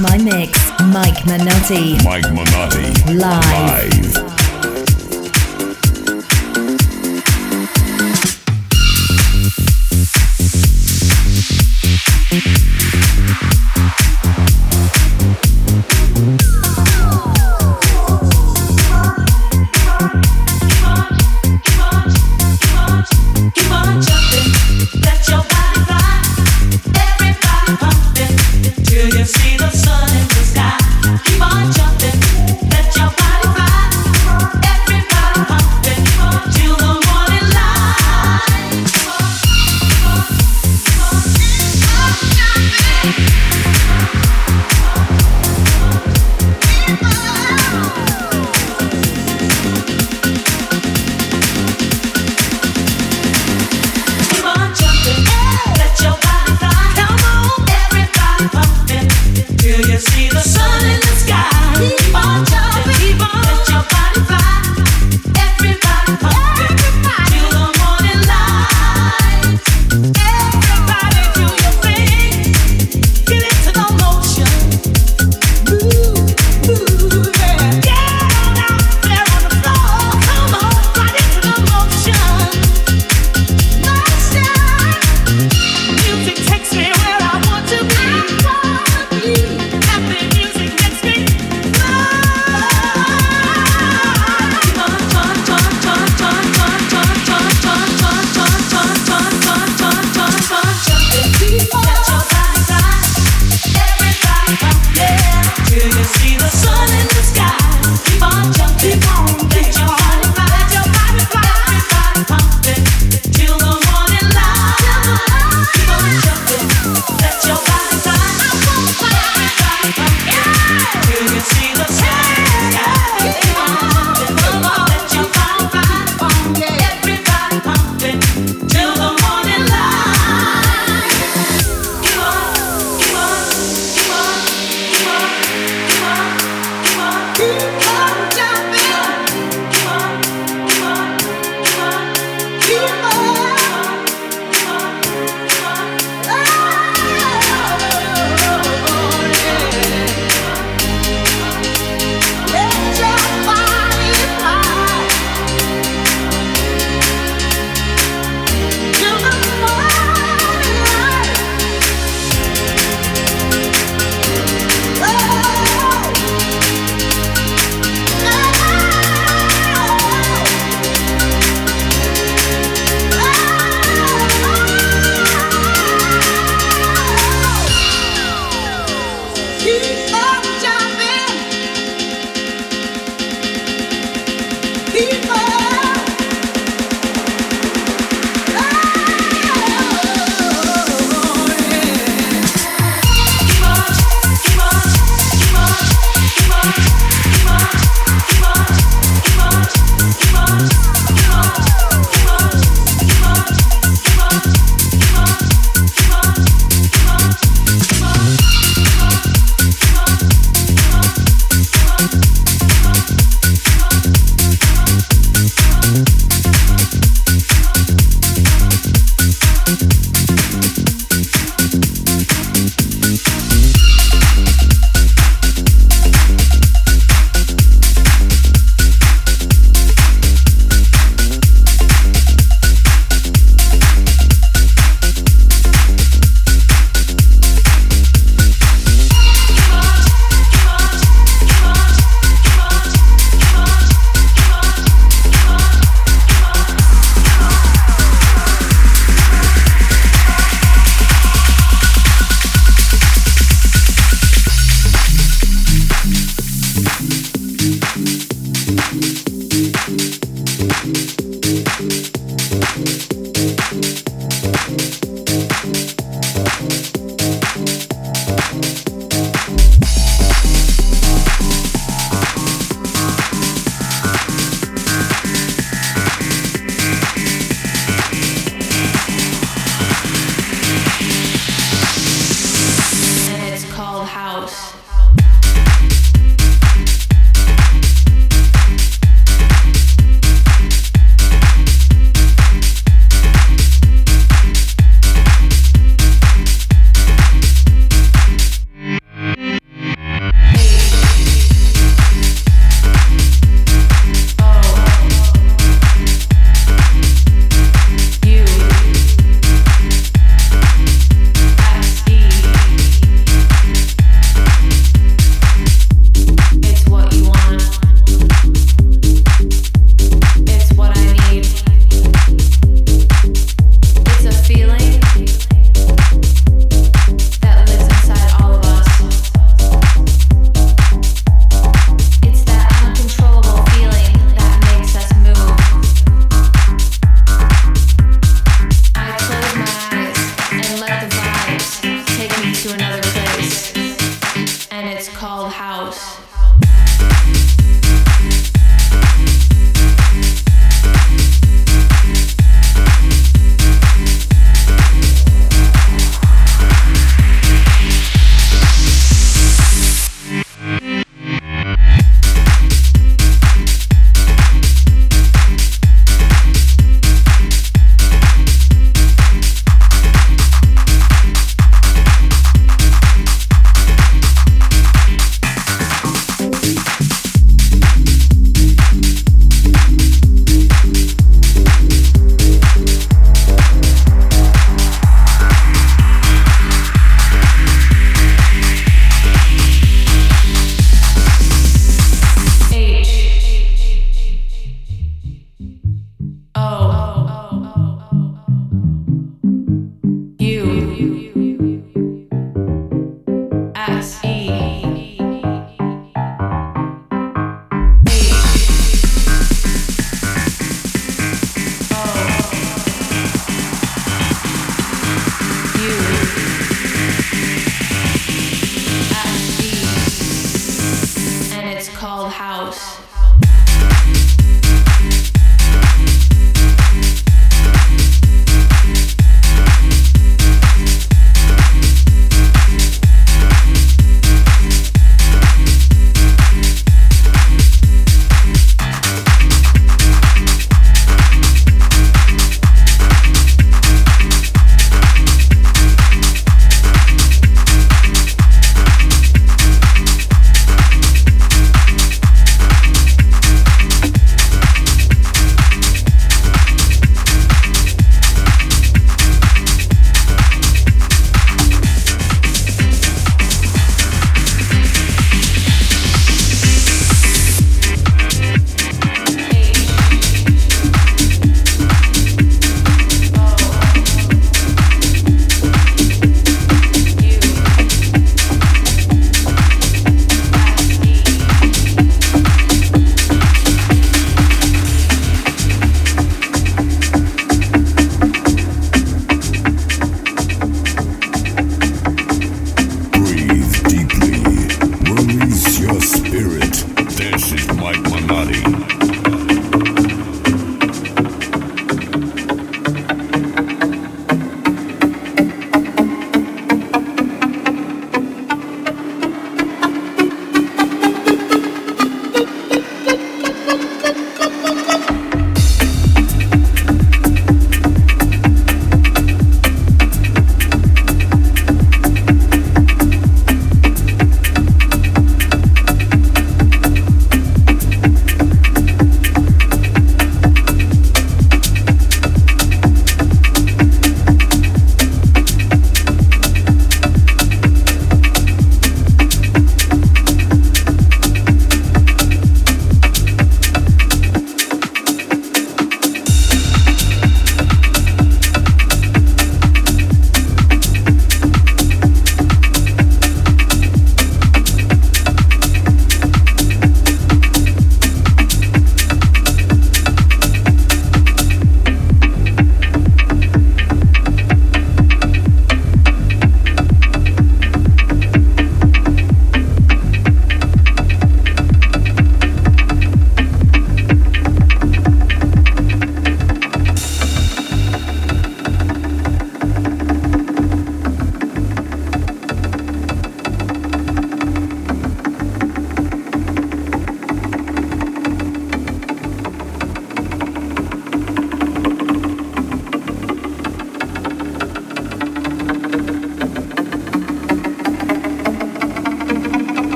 My Mix. Mike Minotti. Mike Minotti. Live. Live.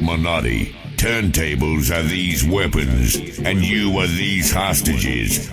Minotti. Turntables are these weapons, and you are these hostages.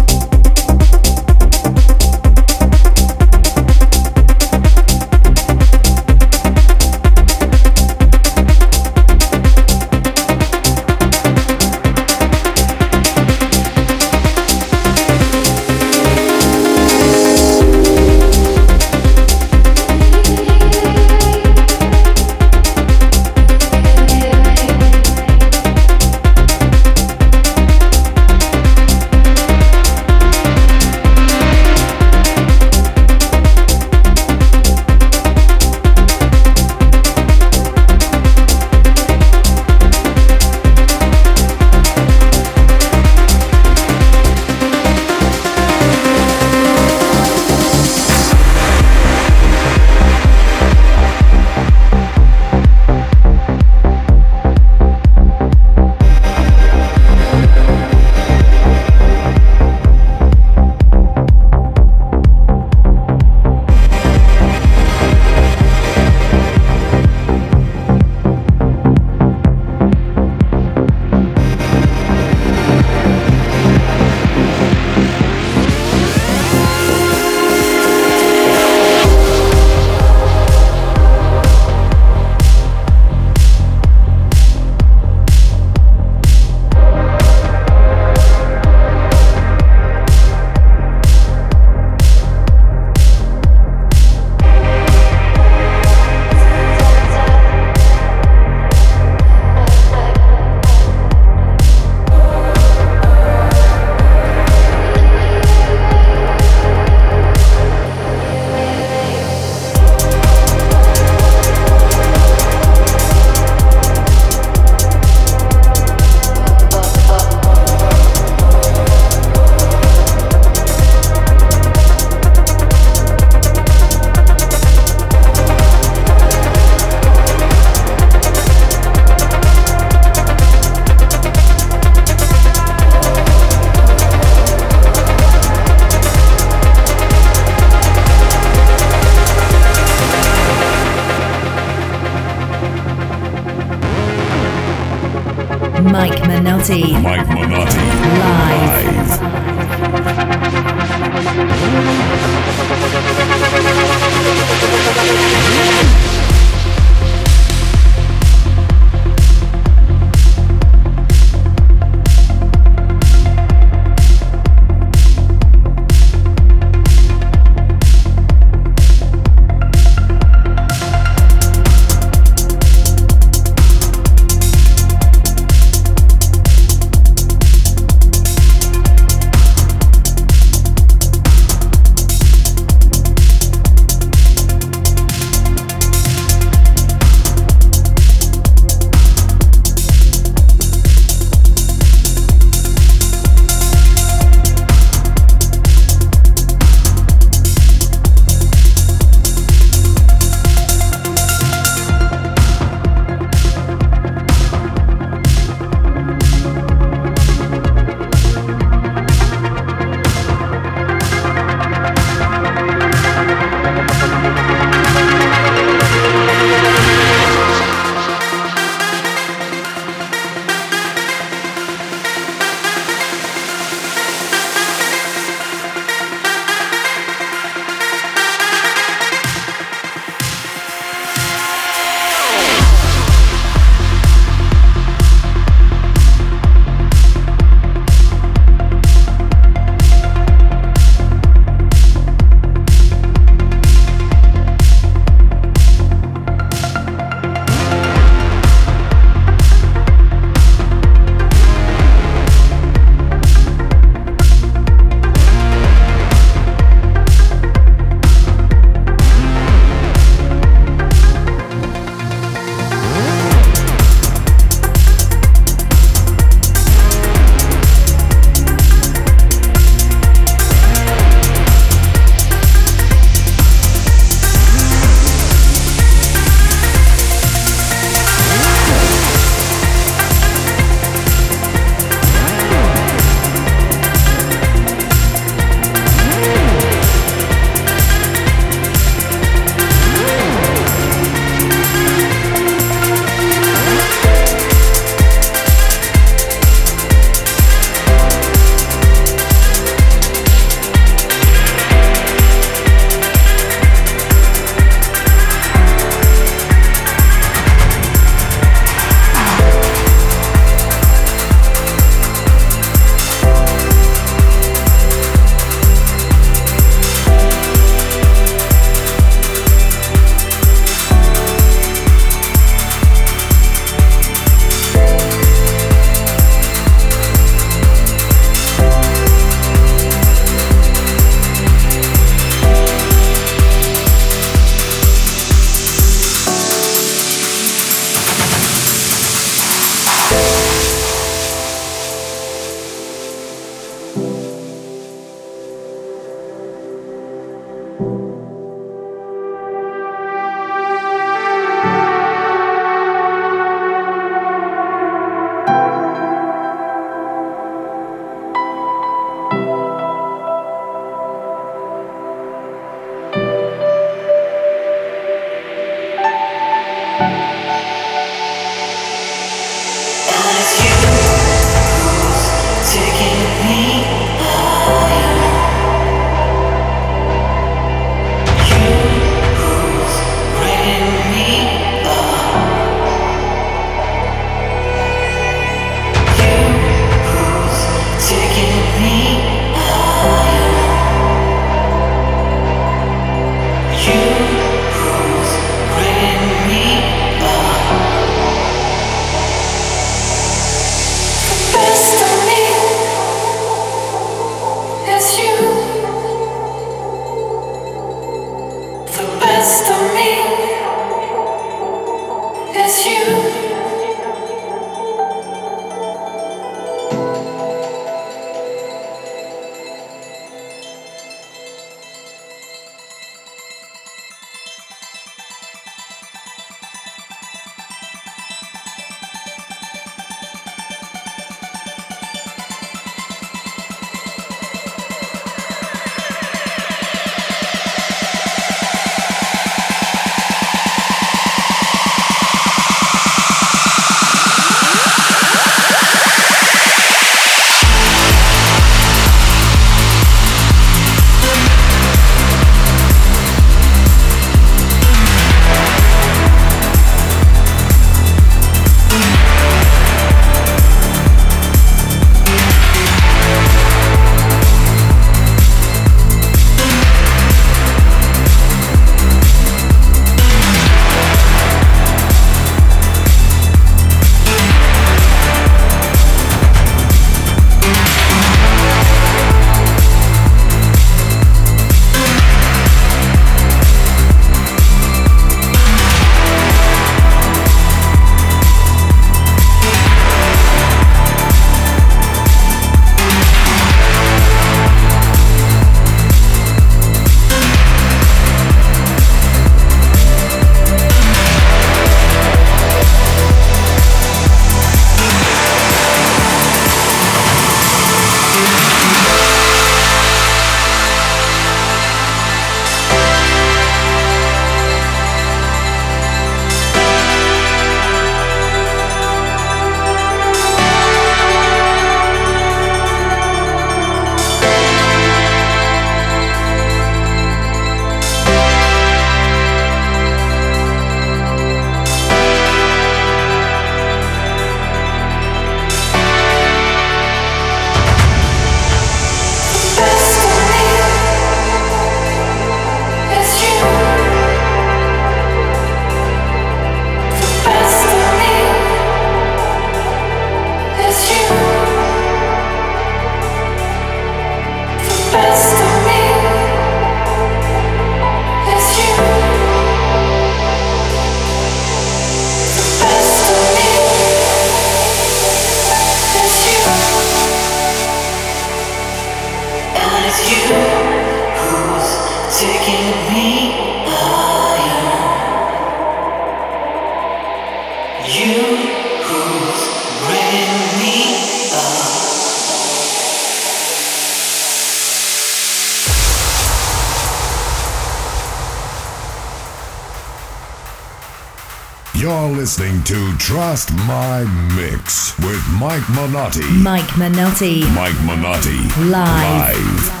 My Mix with Mike Minotti. Mike Minotti. Mike Minotti. Live. Live.